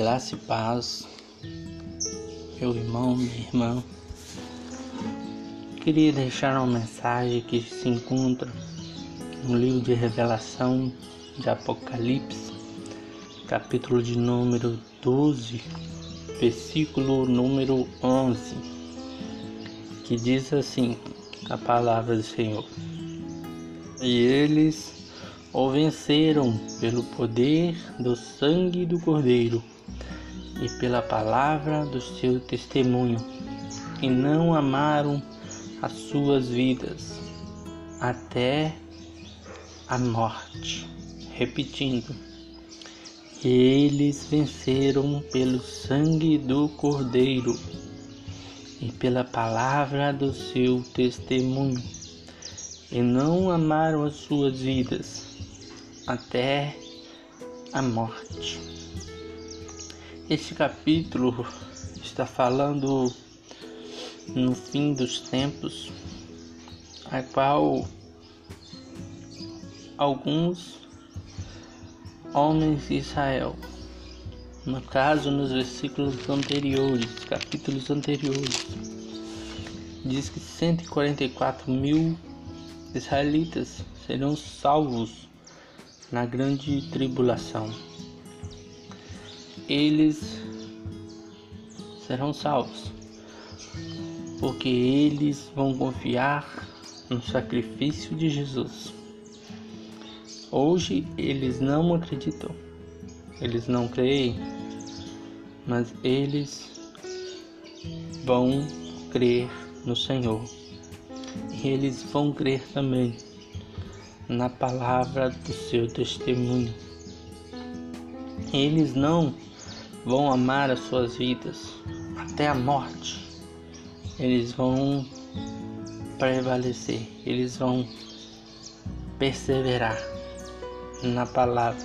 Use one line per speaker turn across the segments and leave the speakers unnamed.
Graça e paz, meu irmão, minha irmã. Queria deixar uma mensagem que se encontra no livro de Revelação de Apocalipse, capítulo de número 12, versículo número 11, que diz assim: a palavra do Senhor. E eles o venceram pelo poder do sangue do Cordeiro e pela palavra do seu testemunho, e não amaram as suas vidas até a morte. Repetindo, eles venceram pelo sangue do Cordeiro e pela palavra do seu testemunho, e não amaram as suas vidas até a morte. Este capítulo está falando no fim dos tempos, a qual alguns homens de Israel, no caso nos versículos anteriores, capítulos anteriores, diz que 144 mil israelitas serão salvos na grande tribulação. Eles serão salvos, porque eles vão confiar no sacrifício de Jesus. Hoje eles não acreditam, eles não creem, mas eles vão crer no Senhor. E eles vão crer também na palavra do seu testemunho. Eles não vão amar as suas vidas até a morte. Eles vão prevalecer, eles vão perseverar na palavra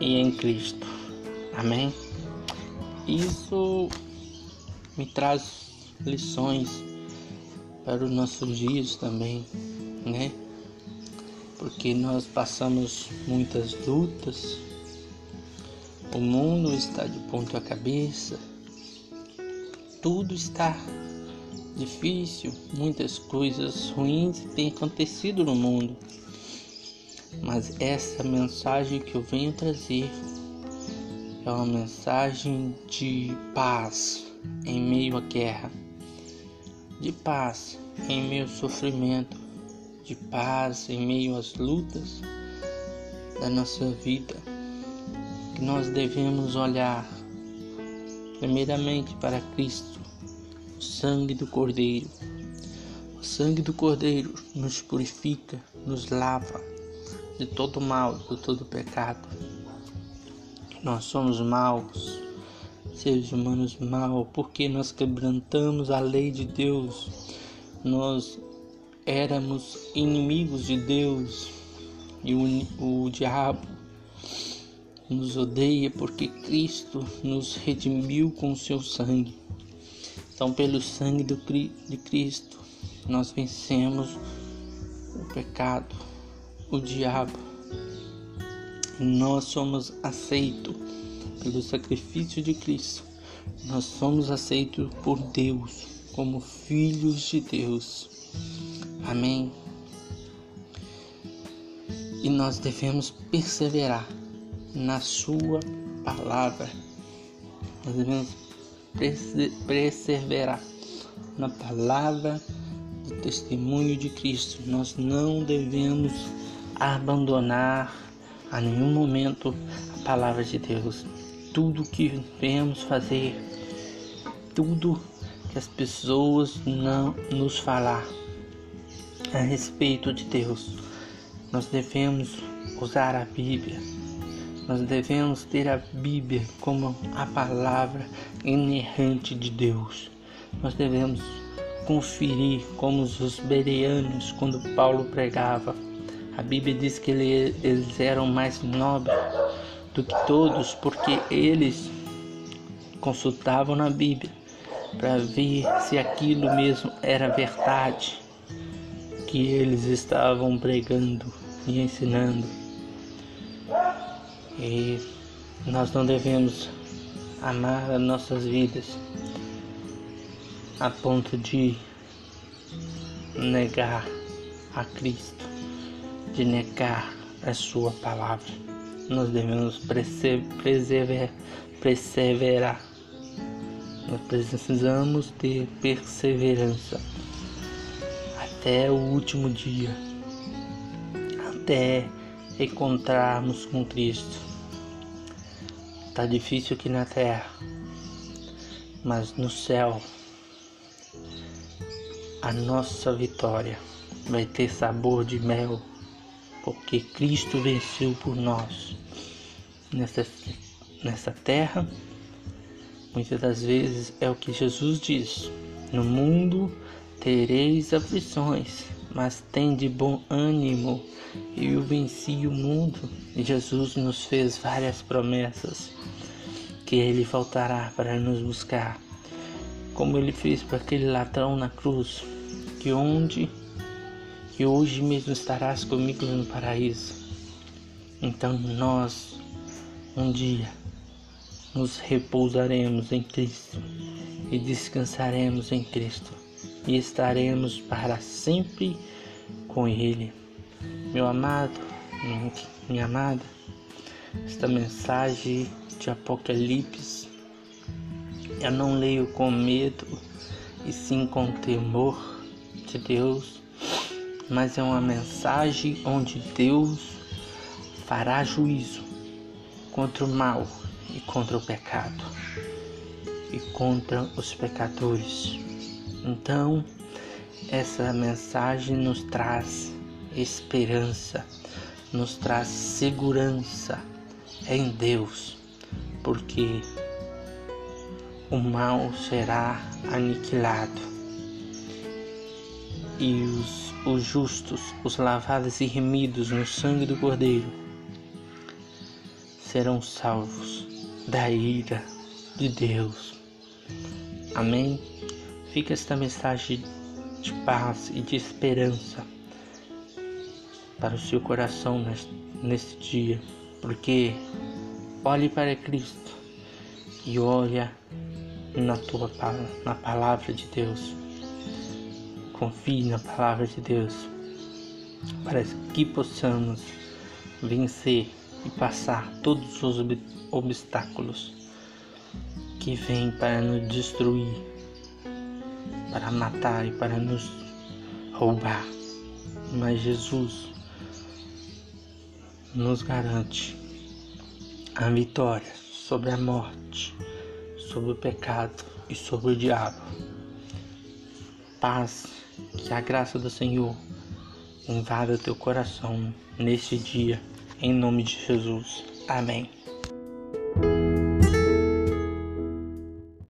e em Cristo. Amém? Isso me traz lições para os nossos dias também, né? porque nós passamos muitas lutas, o mundo está de ponta cabeça, tudo está difícil, muitas coisas ruins têm acontecido no mundo. Mas essa mensagem que eu venho trazer é uma mensagem de paz em meio à guerra, de paz em meio ao sofrimento, de paz em meio às lutas da nossa vida, que nós devemos olhar primeiramente para Cristo, o sangue do Cordeiro. O sangue do Cordeiro nos purifica, nos lava de todo mal, de todo pecado. Nós somos maus, seres humanos maus, porque nós quebrantamos a lei de Deus. Nós éramos inimigos de Deus e o, o diabo nos odeia porque Cristo nos redimiu com seu sangue. Então, pelo sangue do, de Cristo, nós vencemos o pecado, o diabo. Nós somos aceitos pelo sacrifício de Cristo. Nós somos aceitos por Deus como filhos de Deus. Amém. E nós devemos perseverar na Sua palavra. Nós devemos perseverar na palavra do testemunho de Cristo. Nós não devemos abandonar a nenhum momento a palavra de Deus. Tudo que devemos fazer, tudo que as pessoas não nos falar, a respeito de Deus. Nós devemos usar a Bíblia. Nós devemos ter a Bíblia como a palavra inerrante de Deus. Nós devemos conferir como os bereanos quando Paulo pregava. A Bíblia diz que eles eram mais nobres do que todos porque eles consultavam na Bíblia para ver se aquilo mesmo era verdade que eles estavam pregando e ensinando. E Nós não devemos amar as nossas vidas a ponto de negar a Cristo, de negar a Sua palavra. Nós devemos perseverar, perseverar. Nós precisamos ter perseverança até o último dia, até encontrarmos com Cristo. Tá difícil aqui na terra, mas no céu a nossa vitória vai ter sabor de mel, porque Cristo venceu por nós. Nessa, nessa terra, muitas das vezes é o que Jesus diz: No mundo tereis aflições, mas tem de bom ânimo. Eu venci o mundo. Jesus nos fez várias promessas que ele faltará para nos buscar, como ele fez para aquele ladrão na cruz, que onde que hoje mesmo estarás comigo no paraíso. Então nós um dia nos repousaremos em Cristo e descansaremos em Cristo e estaremos para sempre com Ele. Meu amado, minha amada, esta mensagem de Apocalipse eu não leio com medo e sim com temor de Deus, mas é uma mensagem onde Deus fará juízo contra o mal e contra o pecado e contra os pecadores. Então, essa mensagem nos traz esperança, nos traz segurança em Deus, porque o mal será aniquilado e os, os justos, os lavados e remidos no sangue do Cordeiro, serão salvos da ira de Deus. Amém? Fica esta mensagem de paz e de esperança para o seu coração neste dia, porque olhe para Cristo e olha na tua na palavra de Deus. Confie na palavra de Deus para que possamos vencer e passar todos os obstáculos que vêm para nos destruir para matar e para nos roubar. Mas Jesus nos garante a vitória sobre a morte, sobre o pecado e sobre o diabo. Paz, que a graça do Senhor invada teu coração neste dia, em nome de Jesus. Amém.